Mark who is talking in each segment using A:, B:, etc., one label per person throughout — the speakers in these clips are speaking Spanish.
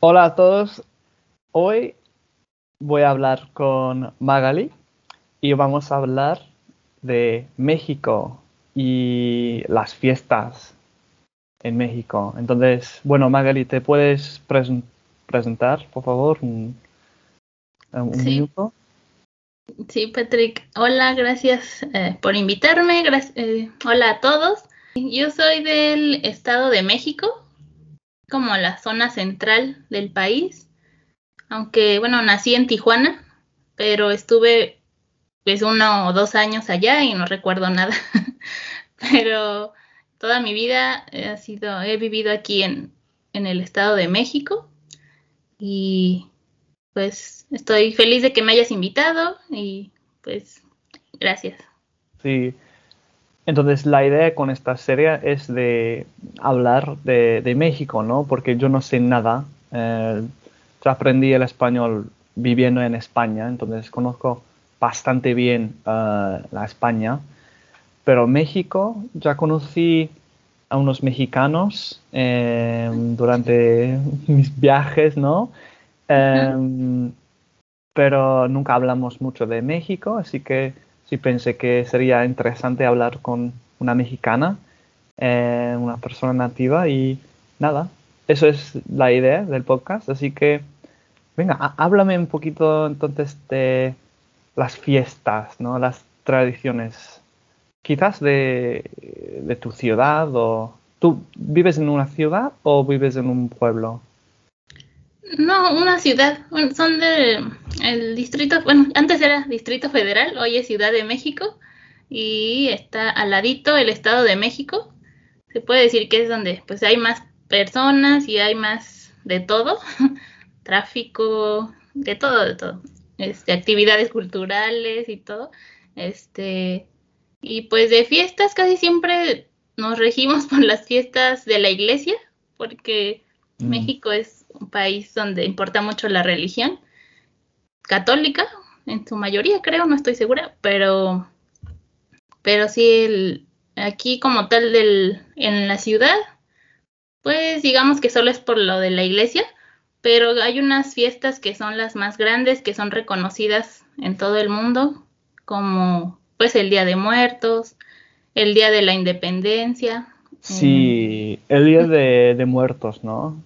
A: Hola a todos. Hoy voy a hablar con Magali y vamos a hablar de México y las fiestas en México. Entonces, bueno, Magali, ¿te puedes presen- presentar, por favor, un, un
B: Sí.
A: minuto?
B: Sí, Patrick. Hola, gracias eh, por invitarme. Grac- eh, hola a todos. Yo soy del Estado de México, como la zona central del país. Aunque, bueno, nací en Tijuana, pero estuve pues uno o dos años allá y no recuerdo nada. pero toda mi vida he sido, he vivido aquí en, en el Estado de México y pues estoy feliz de que me hayas invitado y pues gracias.
A: Sí. Entonces, la idea con esta serie es de hablar de, de México, ¿no? Porque yo no sé nada. Eh, yo aprendí el español viviendo en España, entonces conozco bastante bien eh, la España. Pero México, ya conocí a unos mexicanos eh, durante mis viajes, ¿no? Em, pero nunca hablamos mucho de México, así que sí pensé que sería interesante hablar con una mexicana, eh, una persona nativa y nada, eso es la idea del podcast, así que venga, há- háblame un poquito entonces de las fiestas, ¿no? Las tradiciones, quizás de, de tu ciudad o... ¿Tú vives en una ciudad o vives en un pueblo?
B: No, una ciudad, bueno, son de el distrito, bueno, antes era Distrito Federal, hoy es Ciudad de México y está al ladito el Estado de México. Se puede decir que es donde pues hay más personas y hay más de todo, tráfico, de todo, de todo. Este, actividades culturales y todo. Este, y pues de fiestas casi siempre nos regimos por las fiestas de la iglesia, porque
A: Mm.
B: México es un país donde importa mucho la religión católica, en su mayoría creo, no estoy segura, pero, pero sí, el, aquí como tal del, en la ciudad, pues digamos que solo es por lo de la iglesia, pero hay unas fiestas que son las más grandes, que son reconocidas en todo el mundo, como pues el Día de Muertos, el Día de la Independencia.
A: Sí, el Día de, de Muertos, ¿no?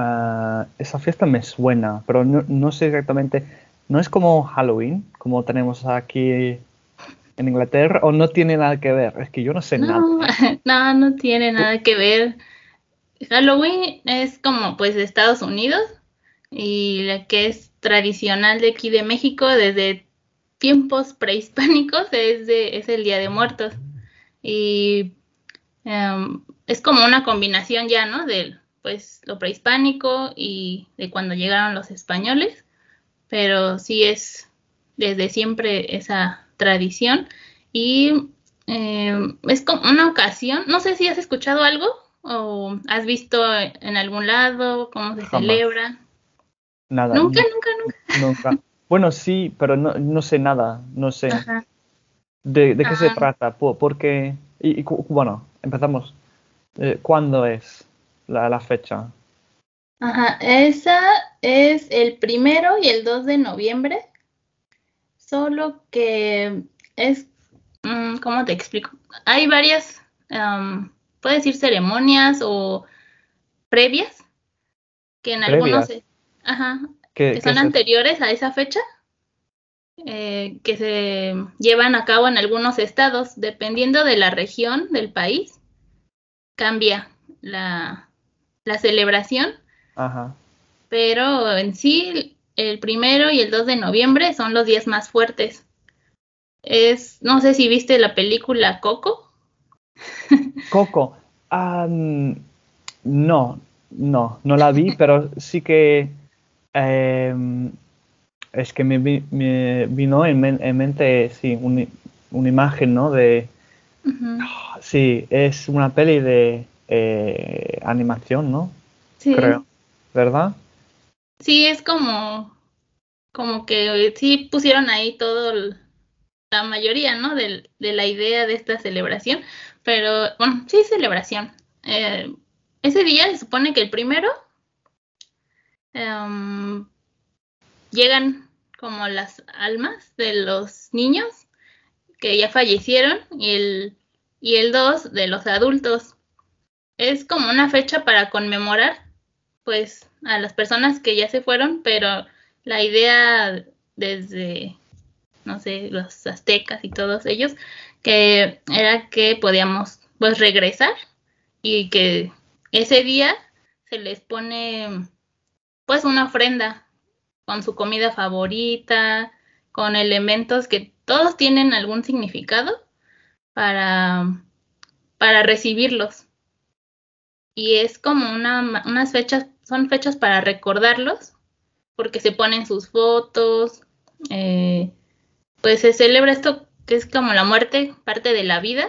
A: Ah, esa fiesta me suena, pero no, no sé exactamente. ¿No es como Halloween, como tenemos aquí en Inglaterra, o no tiene nada que ver? Es que yo no sé nada.
B: No, no, no tiene nada que ver. Halloween es como pues de Estados Unidos y la que es tradicional de aquí de México desde tiempos prehispánicos es, de, es el Día de Muertos. Y em, es como una combinación ya, ¿no? De pues lo prehispánico y de cuando llegaron los españoles, pero sí es desde siempre esa tradición y eh, es como una ocasión, no sé si has escuchado algo o has visto en algún lado cómo se
A: Jamás.
B: celebra.
A: Nada.
B: Nunca,
A: nu-
B: nunca, nunca.
A: nunca. Bueno, sí, pero no, no sé nada. No sé.
B: Ajá.
A: ¿De, de qué se
B: Ah.
A: trata? Po- Porque, y, bueno, empezamos. Eh, ¿Cuándo es la, la fecha?
B: Ajá, esa es el primero y el 2 de noviembre, solo que es, mm, ¿cómo te explico? Hay varias, am, puede decir ceremonias o previas, que en algunos, ajá,
A: ¿Qué,
B: que son anteriores a esa fecha, eh, que se llevan a cabo en algunos estados, dependiendo de la región del país, cambia la, la celebración
A: Ajá.
B: pero en sí el primero y el 2 de noviembre son los días más fuertes. Es, no sé si viste la película Coco.
A: Coco. ah, mm, no, no, no la vi, pero sí que em, es que me, me vino en, men- en mente, sí, un- una imagen, ¿no? De,
B: Ujú,
A: sí, es una peli de eh, animación, ¿no?
B: Sí,
A: Creo, ¿verdad?
B: sí, es como, como que sí pusieron ahí todo, el- la mayoría, ¿no? Del- de la idea de esta celebración, pero bueno, sí, celebración. Eh, ese día se supone que el primero em, llegan como las almas de los niños que ya fallecieron y el, y el 2 de los adultos. Es como una fecha para conmemorar pues a las personas que ya se fueron, pero la idea desde, no sé, los aztecas y todos ellos, que era que podíamos pues regresar y que ese día se les pone pues una ofrenda con su comida favorita, con elementos que todos tienen algún significado para, para recibirlos. Y es como una, unas fechas, son fechas para recordarlos, porque se ponen sus fotos, eh, pues se celebra esto que es como la muerte, parte de la vida.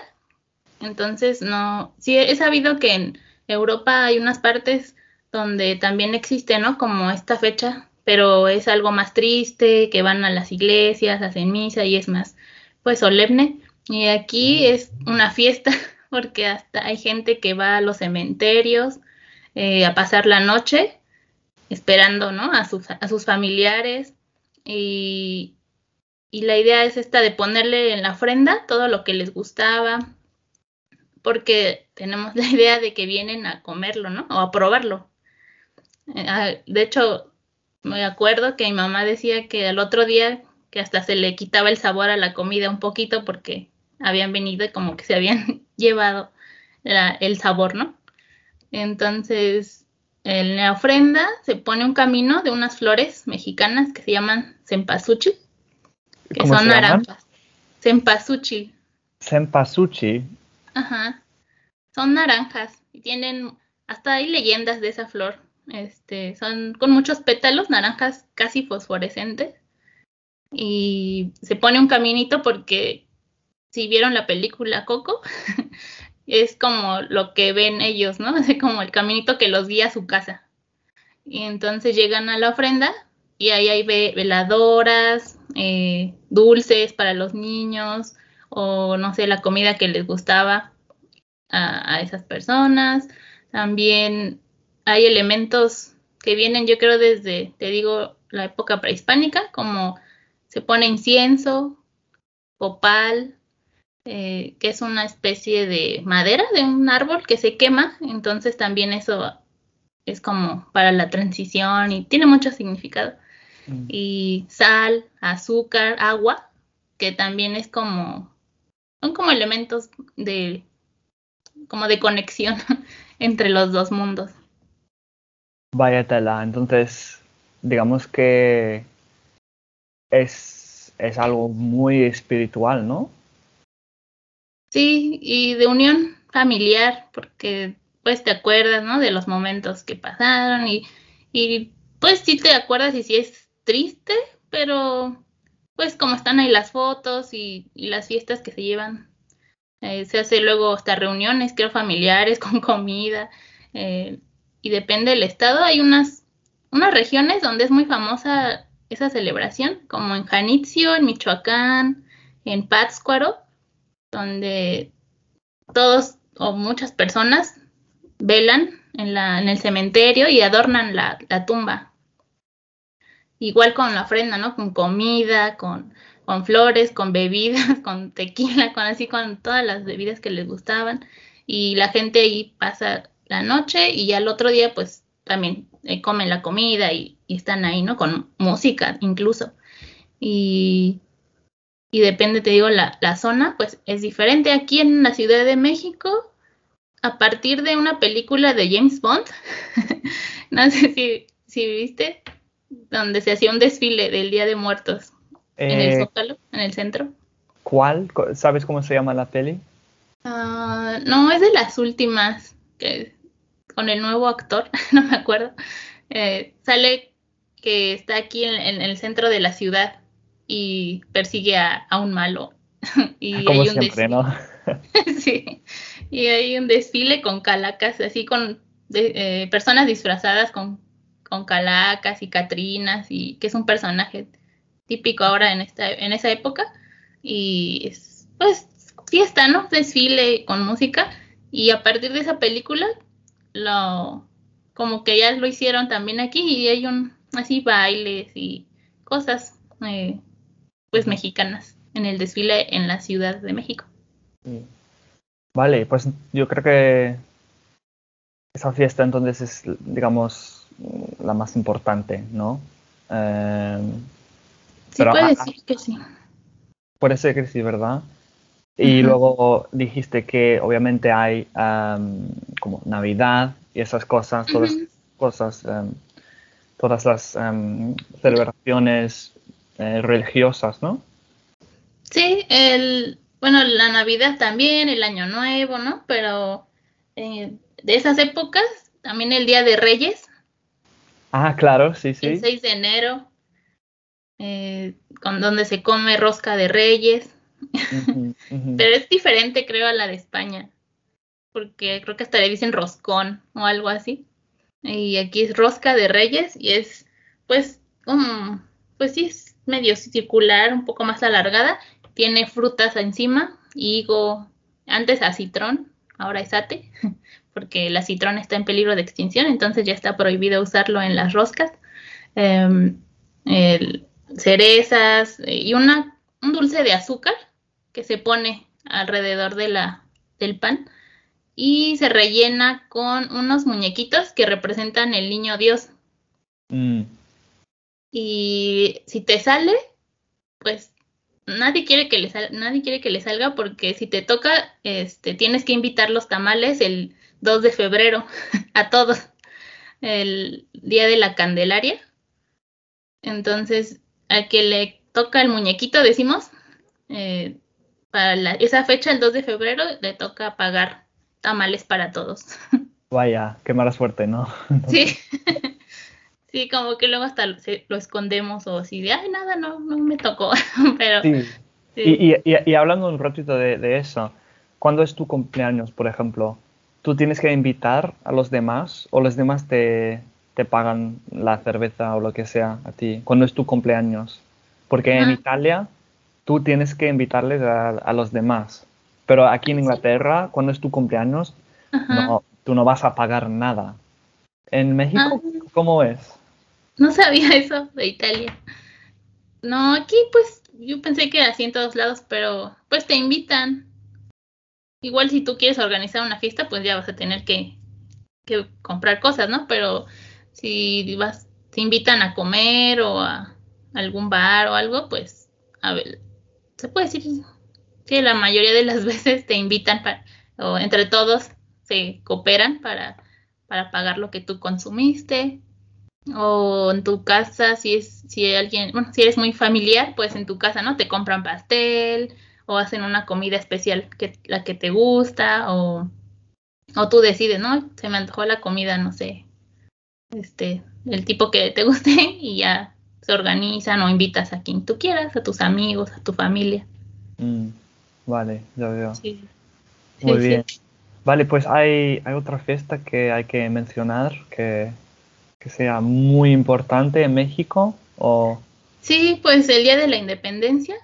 B: Entonces, no, sí he sabido que en Europa hay unas partes donde también existe, ¿no? Como esta fecha, pero es algo más triste, que van a las iglesias, hacen misa y es más, pues solemne. Y aquí es una fiesta, porque hasta hay gente que va a los cementerios eh, a pasar la noche esperando, ¿no? A sus, a sus familiares. Y, y la idea es esta de ponerle en la ofrenda todo lo que les gustaba, porque tenemos la idea de que vienen a comerlo, ¿no? O a probarlo. Eh, ah, de hecho, me acuerdo que mi mamá decía que al otro día que hasta se le quitaba el sabor a la comida un poquito porque habían venido y como que se habían llevado el sabor, ¿no? Entonces, en la ofrenda se pone un camino de unas flores mexicanas que se llaman cempasúchil, que son naranjas. Cempasúchil.
A: Cempasúchil.
B: Ajá. Son naranjas y tienen, hasta hay leyendas de esa flor. Este, son con muchos pétalos, naranjas casi fosforescentes. Y se pone un caminito porque si vieron la película Coco, es como lo que ven ellos, ¿no? Es como el caminito que los guía a su casa. Y entonces llegan a la ofrenda y ahí hay veladoras, eh, dulces para los niños o no sé, la comida que les gustaba a, a esas personas. También hay elementos que vienen, yo creo, desde, te digo, la época prehispánica, como se pone incienso, opal, eh, que es una especie de madera de un árbol que se quema, entonces también eso es como para la transición y tiene mucho significado. Mm. Y sal, azúcar, agua, que también es como, son como elementos de, como de conexión entre los dos mundos.
A: Vaya tela, entonces digamos que es, es algo muy espiritual, ¿no?
B: Sí, y de unión familiar, porque pues te acuerdas, ¿no? De los momentos que pasaron y, y pues sí te acuerdas y sí es triste, pero pues como están ahí las fotos y, las fiestas que se llevan, eh, se hace luego hasta reuniones, creo, familiares con comida. Eh, y depende del estado, hay unas, unas regiones donde es muy famosa esa celebración, como en Janitzio, en Michoacán, en Pátzcuaro, donde todos o muchas personas velan en, la, en el cementerio y adornan la, tumba. Igual con la ofrenda, ¿no? Con comida, con, flores, con bebidas, con tequila, con así, con todas las bebidas que les gustaban. Y la gente ahí pasa la noche y ya el otro día pues también eh, comen la comida y, están ahí, ¿no? Con música incluso. Y, y depende, te digo, la, la, zona, pues es diferente. Aquí en la Ciudad de México, a partir de una película de James Bond, no sé si, si viste, donde se hacía un desfile del Día de Muertos en el eh, Zócalo, en el centro.
A: ¿Cuál? ¿Sabes cómo se llama la peli?
B: Uh, no, es de las últimas. Que con el nuevo actor, no me acuerdo, eh, sale que está aquí en, el centro de la ciudad y persigue a, un malo. y
A: ah, Como hay un siempre, ¿no?
B: sí, y hay un desfile con calacas, así con eh, personas disfrazadas con, con calacas y catrinas, y que es un personaje típico ahora en, esta, en esa época. Y es, pues, fiesta, ¿no? Desfile con música. Y a partir de esa película lo como que ya lo hicieron también aquí y hay un así bailes y cosas eh, pues mexicanas en el desfile en la Ciudad de México.
A: Vale, pues yo creo que esa fiesta entonces es, digamos, la más importante, ¿no?
B: Eh, sí, puede ser que sí.
A: Puede ser que sí, ¿verdad? Y luego dijiste que obviamente hay como Navidad y esas cosas, todas cosas, todas las celebraciones eh, religiosas, ¿no?
B: Sí, el, bueno, la Navidad también, el Año Nuevo, ¿no? Pero eh, de esas épocas, también el Día de Reyes.
A: Ah, claro, sí, sí.
B: El 6 de enero, eh, con donde se come rosca de Reyes. Pero es diferente, creo, a la de España. Porque creo que hasta le dicen roscón o algo así. Y aquí es rosca de reyes y es, pues, como, pues sí, es medio circular, un poco más alargada. Tiene frutas encima, higo, antes acitrón, ahora es ate, porque el acitrón está en peligro de extinción, entonces ya está prohibido usarlo en las roscas. Em, cerezas eh, y una, un dulce de azúcar que se pone alrededor de la, del pan y se rellena con unos muñequitos que representan el niño Dios. Mm. Y si te sale, pues nadie quiere que le nadie quiere que le salga porque si te toca, este, tienes que invitar los tamales el 2 de febrero a todos, el día de la Candelaria. Entonces, a que le toca el muñequito, decimos, eh, para esa fecha, el 2 de febrero, le toca pagar tamales para todos.
A: Vaya, qué mala suerte, ¿no?
B: sí. Sí, como que luego hasta lo escondemos o así de, ay, nada, no, no me tocó. Pero. Sí.
A: Y, y, hablando un ratito de, eso, ¿cuándo es tu cumpleaños, por ejemplo? ¿Tú tienes que invitar a los demás o los demás te, te pagan la cerveza o lo que sea a ti? ¿Cuándo es tu cumpleaños? Porque en Italia tú tienes que invitarles a, los demás. Pero aquí en Inglaterra, cuando es tu cumpleaños, no, tú no vas a pagar nada. ¿En México ah. cómo es?
B: No sabía eso de Italia. No, aquí pues yo pensé que así en todos lados, pero pues te invitan. Igual si tú quieres organizar una fiesta, pues ya vas a tener que, que comprar cosas, ¿no? Pero si vas, te invitan a comer o a algún bar o algo, pues a ver, se puede decir que la mayoría de las veces te invitan para, o entre todos se cooperan para, para pagar lo que tú consumiste. O en tu casa, si es, si alguien, bueno, si eres muy familiar, pues en tu casa, ¿no? Te compran pastel, o hacen una comida especial que la que te gusta, o, o tú decides, ¿no? Se me antojó la comida, no sé, este, el tipo que te guste, y ya se organizan o invitas a quien tú quieras, a tus amigos, a tu familia.
A: Mm, vale, ya veo. Sí. Muy bien. Vale, pues hay, hay otra fiesta que hay que mencionar que, que sea muy importante en México o...
B: Sí, pues el Día de la Independencia.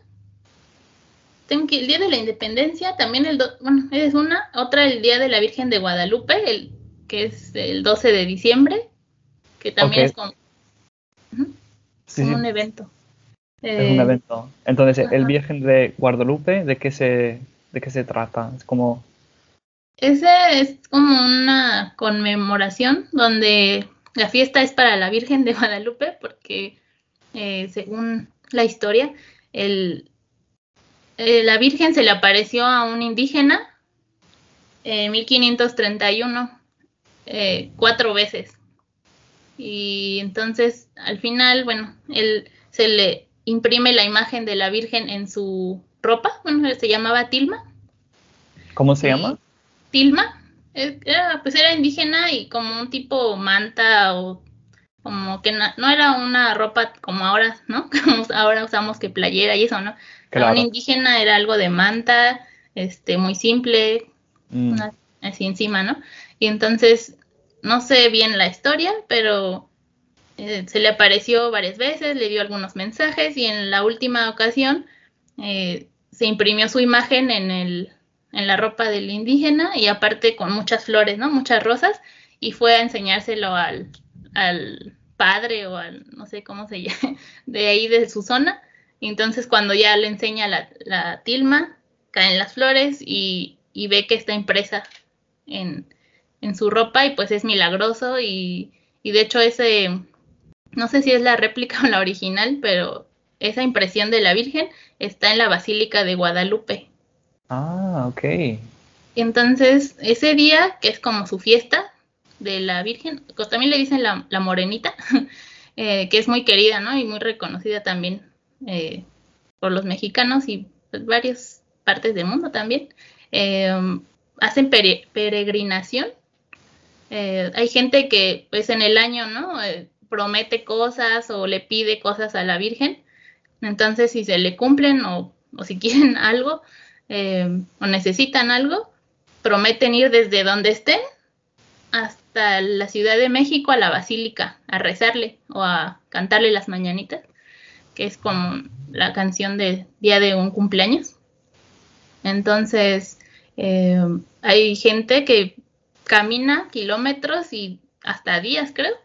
B: Tengo que el Día de la Independencia, también el, bueno, es una, otra el Día de la Virgen de Guadalupe, el que es el 12 de diciembre, que también es como es un evento.
A: Es un eh, evento. Entonces, el Virgen de Guadalupe, ¿de qué se, de qué se trata? Es como...
B: Ese es como una conmemoración donde la fiesta es para la Virgen de Guadalupe porque eh, según la historia, el, eh, la Virgen se le apareció a un indígena en 1531 cuatro veces. Y entonces, al final, bueno, él se le imprime la imagen de la Virgen en su ropa. Bueno, se llamaba Tilma.
A: ¿Cómo se llama?
B: Tilma. Era, pues era indígena y como un tipo manta o como que no, era una ropa como ahora, ¿no? Como ahora usamos que playera y eso, ¿no? Claro. Un indígena era algo de manta, este, muy simple, mm. así encima, ¿no? Y entonces no sé bien la historia, pero eh, se le apareció varias veces, le dio algunos mensajes y en la última ocasión eh, se imprimió su imagen en, el, en la ropa del indígena y aparte con muchas flores, ¿no? Muchas rosas y fue a enseñárselo al, al padre o al, no sé cómo se llama, de ahí de su zona. entonces cuando ya le enseña la, la tilma, caen las flores y, y ve que está impresa en, en, su ropa y pues es milagroso y, y de hecho ese, no sé si es la réplica o la original, pero esa impresión de la Virgen está en la Basílica de Guadalupe.
A: Ah, ok.
B: Entonces, ese día, que es como su fiesta de la Virgen, pues también le dicen la, la morenita, eh, que es muy querida, ¿no? Y muy reconocida también eh, por los mexicanos y pues, varias partes del mundo también. Eh, hacen peregrinación. hay gente que, pues en el año, ¿no? promete cosas o le pide cosas a la Virgen. Entonces, si se le cumplen o, o si quieren algo o necesitan algo, prometen ir desde donde estén hasta la Ciudad de México a la Basílica a rezarle o a cantarle las mañanitas, que es como la canción del día de un cumpleaños. Entonces, eh, hay gente que camina kilómetros y hasta días, creo,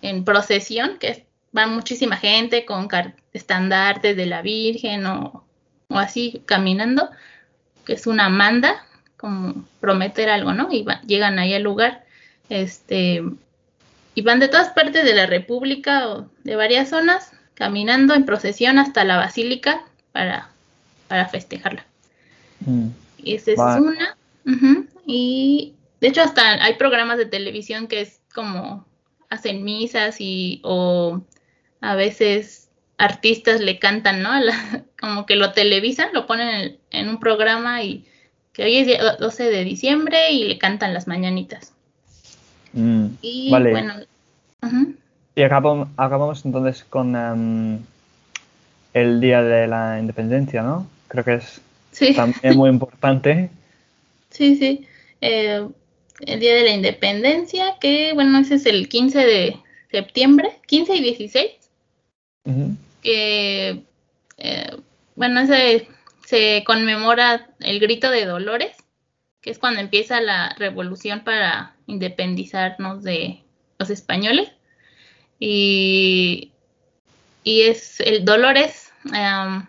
B: en procesión, que va muchísima gente con estandartes de la Virgen o, o así caminando, que es una manda, como prometer algo, ¿no? Y llegan ahí al lugar, este, y van de todas partes de la República o de varias zonas, caminando en procesión hasta la basílica para, para festejarla. Mm. Y esa es una. Y de hecho hasta hay programas de televisión que es como hacen misas y o a veces artistas le cantan, ¿no? Como que lo televisan, lo ponen en un programa y que hoy es 12 de diciembre y le cantan las mañanitas.
A: Mm, y bueno. Y acabamos, acabamos, entonces con em, el Día de la Independencia, ¿no? Creo que es también muy importante.
B: Sí, sí. Eh, el Día de la Independencia, que bueno, ese es el 15 de septiembre, 15 y 16. Que, eh, bueno, ese se conmemora el grito de Dolores, que es cuando empieza la revolución para independizarnos de los españoles. Y, y es el Dolores,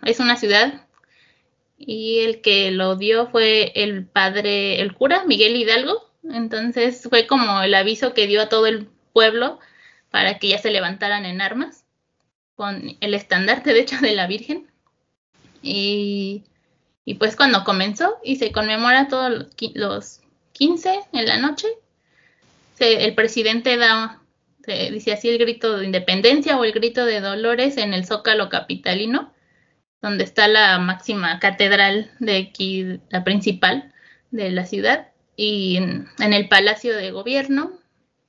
B: es una ciudad y el que lo dio fue el padre, el cura Miguel Hidalgo. Entonces fue como el aviso que dio a todo el pueblo para que ya se levantaran en armas con el estandarte, de hecho, de la Virgen. Y, pues cuando comenzó y se conmemora todos los 15 en la noche, el presidente da, dice así el grito de independencia o el grito de dolores en el zócalo capitalino, donde está la máxima catedral de aquí, la principal de la ciudad, y en, el palacio de gobierno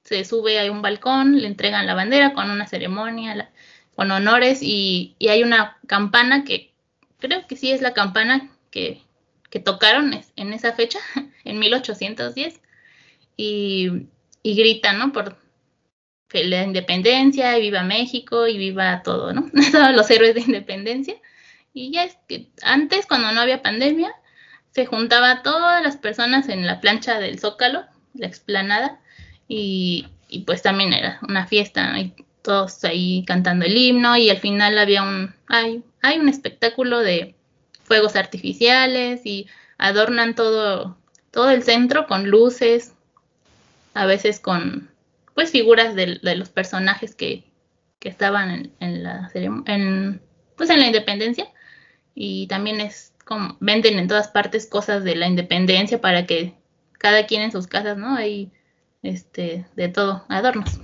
B: se sube a un balcón, le entregan la bandera con una ceremonia, con honores, y, y hay una campana que creo que sí es la campana que, tocaron en esa fecha, en 1810, y, y gritan, ¿no? Por la independencia, y viva México, y viva todo, ¿no? Todos los héroes de independencia. Y ya es que antes, cuando no había pandemia, se juntaba todas las personas en la plancha del Zócalo, la explanada, y, y pues también era una fiesta, y todos ahí cantando el himno, y al final había un, hay hay un espectáculo de fuegos artificiales y adornan todo, todo el centro con luces, a veces con pues figuras de, los personajes que, estaban en, la en, pues en la independencia. Y también es como venden en todas partes cosas de la independencia para que cada quien en sus casas no hay este de todo adornos.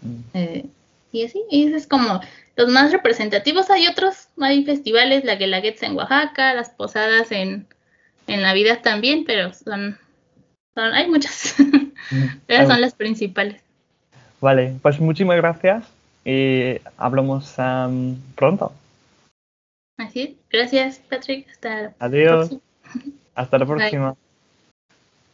B: Mm. eh, y así y eso es como los más representativos. Hay otros, hay festivales, la Guelaguetza en Oaxaca, las posadas en, en Navidad también, pero son, son hay muchas. Esas son las principales.
A: Vale, pues muchísimas gracias y hablamos pronto.
B: Así es. Gracias, Patrick. Hasta
A: Adiós. Hasta la próxima.